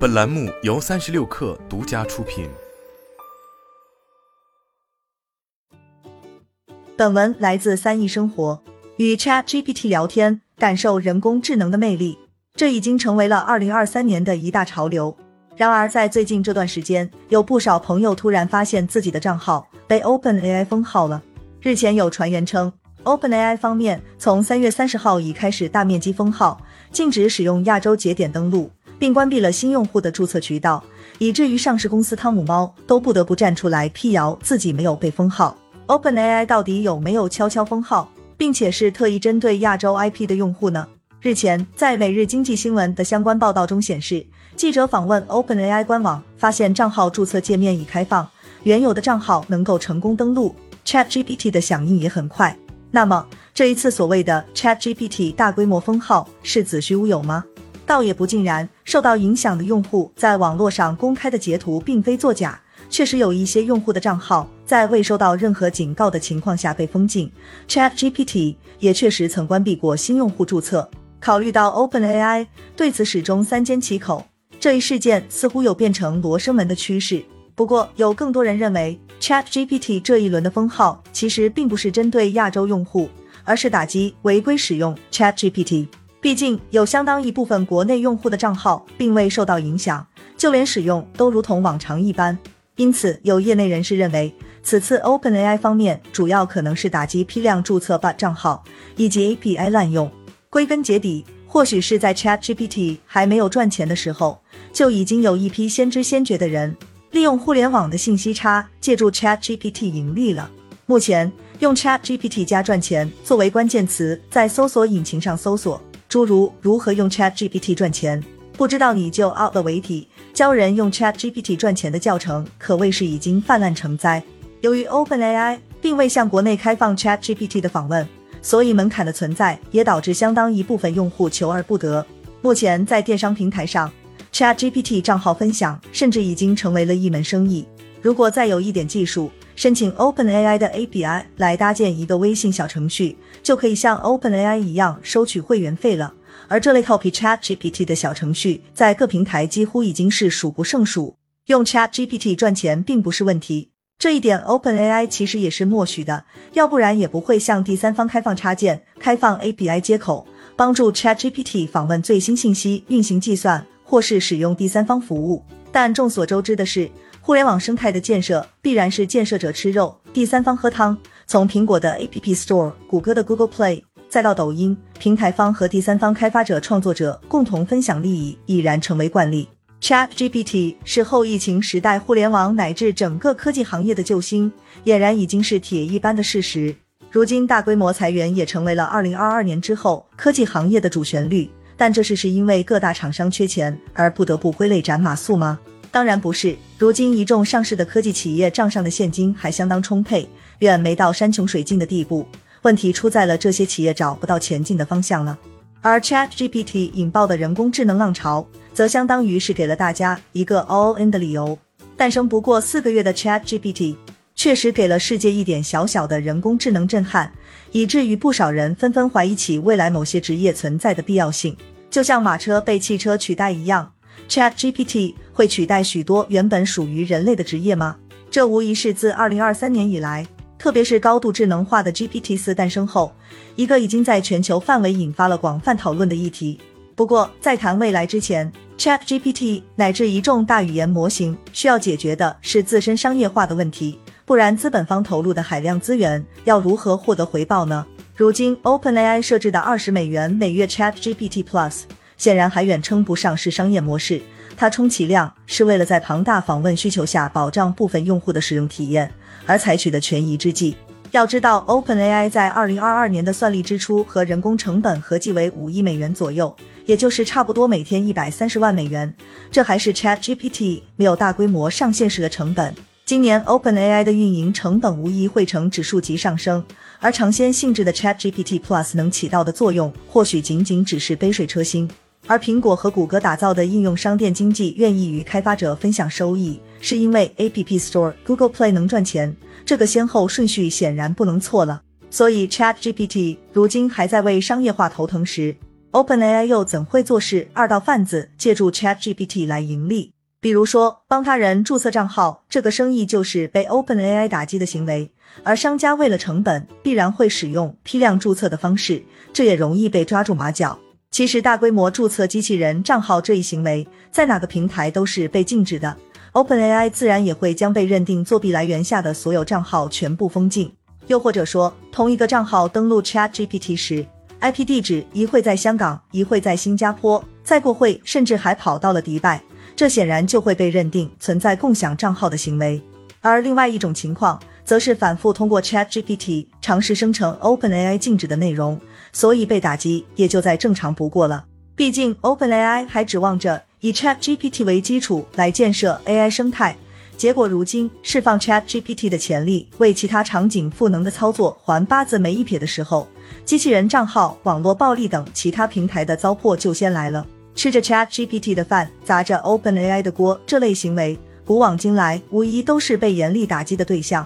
本栏目由三十六氪独家出品。本文来自三亿生活。与 Chat GPT 聊天，感受人工智能的魅力，这已经成为了二零二三年的一大潮流。然而，在最近这段时间，有不少朋友突然发现自己的账号被 OpenAI 封号了。日前有传言称，OpenAI 方面从三月三十号已开始大面积封号，禁止使用亚洲节点登录，并关闭了新用户的注册渠道，以至于上市公司汤姆猫都不得不站出来辟谣自己没有被封号。OpenAI 到底有没有悄悄封号？并且是特意针对亚洲 IP 的用户呢？日前，在每日经济新闻的相关报道中显示，记者访问 OpenAI 官网，发现账号注册界面已开放，原有的账号能够成功登录。ChatGPT 的响应也很快。那么，这一次所谓的 ChatGPT 大规模封号是子虚乌有吗？倒也不尽然，受到影响的用户在网络上公开的截图并非作假。确实有一些用户的账号在未收到任何警告的情况下被封禁，ChatGPT 也确实曾关闭过新用户注册。考虑到 OpenAI 对此始终三缄其口，这一事件似乎有变成罗生门的趋势。不过，有更多人认为 ChatGPT 这一轮的封号其实并不是针对亚洲用户，而是打击违规使用 ChatGPT。毕竟，有相当一部分国内用户的账号并未受到影响，就连使用都如同往常一般。因此，有业内人士认为，此次 OpenAI 方面主要可能是打击批量注册 bot 账号以及 API 滥用。归根结底，或许是在 ChatGPT 还没有赚钱的时候，就已经有一批先知先觉的人，利用互联网的信息差，借助 ChatGPT 盈利了。目前，用 ChatGPT 加赚钱作为关键词，在搜索引擎上搜索，诸如如何用 ChatGPT 赚钱。不知道你就 out 了为题，教人用 Chat GPT 赚钱的教程可谓是已经泛滥成灾。由于 OpenAI 并未向国内开放 Chat GPT 的访问，所以门槛的存在也导致相当一部分用户求而不得。目前在电商平台上，Chat GPT 账号分享甚至已经成为了一门生意。如果再有一点技术，申请 OpenAI 的 API 来搭建一个微信小程序，就可以像 OpenAI 一样收取会员费了。而这类 copy Chat GPT 的小程序，在各平台几乎已经是数不胜数。用 Chat GPT 赚钱并不是问题，这一点 OpenAI 其实也是默许的，要不然也不会向第三方开放插件、开放 API 接口，帮助 Chat GPT 访问最新信息、运行计算或是使用第三方服务。但众所周知的是，互联网生态的建设必然是建设者吃肉，第三方喝汤。从苹果的 App Store、谷歌的 Google Play。再到抖音，平台方和第三方开发者、创作者共同分享利益，已然成为惯例。ChatGPT 是后疫情时代互联网乃至整个科技行业的救星，俨然已经是铁一般的事实。如今大规模裁员也成为了2022年之后科技行业的主旋律。但这是是因为各大厂商缺钱而不得不挥泪斩马谡吗？当然不是。如今一众上市的科技企业账上的现金还相当充沛，远没到山穷水尽的地步。问题出在了这些企业找不到前进的方向了，而 Chat GPT 引爆的人工智能浪潮，则相当于是给了大家一个 all in 的理由。诞生不过四个月的 Chat GPT，确实给了世界一点小小的人工智能震撼，以至于不少人纷纷怀疑起未来某些职业存在的必要性。就像马车被汽车取代一样，Chat GPT 会取代许多原本属于人类的职业吗？这无疑是自二零二三年以来。特别是高度智能化的 GPT 四诞生后，一个已经在全球范围引发了广泛讨论的议题。不过，在谈未来之前，Chat GPT 乃至一众大语言模型需要解决的是自身商业化的问题，不然资本方投入的海量资源要如何获得回报呢？如今，OpenAI 设置的二十美元每月 Chat GPT Plus 显然还远称不上是商业模式。它充其量是为了在庞大访问需求下保障部分用户的使用体验而采取的权宜之计。要知道，OpenAI 在二零二二年的算力支出和人工成本合计为五亿美元左右，也就是差不多每天一百三十万美元。这还是 ChatGPT 没有大规模上线时的成本。今年 OpenAI 的运营成本无疑会呈指数级上升，而尝鲜性质的 ChatGPT Plus 能起到的作用，或许仅仅只是杯水车薪。而苹果和谷歌打造的应用商店经济愿意与开发者分享收益，是因为 App Store、Google Play 能赚钱，这个先后顺序显然不能错了。所以 ChatGPT 如今还在为商业化头疼时 OpenAI 又怎会做事二道贩子借助 ChatGPT 来盈利？比如说，帮他人注册账号，这个生意就是被 OpenAI 打击的行为。而商家为了成本，必然会使用批量注册的方式，这也容易被抓住马脚。其实，大规模注册机器人账号这一行为，在哪个平台都是被禁止的。OpenAI 自然也会将被认定作弊来源下的所有账号全部封禁。又或者说，同一个账号登录 ChatGPT 时，IP 地址一会在香港，一会在新加坡，再过会甚至还跑到了迪拜。这显然就会被认定存在共享账号的行为，而另外一种情况，则是反复通过 ChatGPT 尝试生成 OpenAI 禁止的内容，所以被打击也就再正常不过了。毕竟 OpenAI 还指望着以 ChatGPT 为基础来建设 AI 生态，结果如今释放 ChatGPT 的潜力，为其他场景赋能的操作还八字没一撇的时候，机器人账号、网络暴力等其他平台的糟粕就先来了。吃着 Chat GPT 的饭，砸着 Open AI 的锅，这类行为古往今来无疑都是被严厉打击的对象。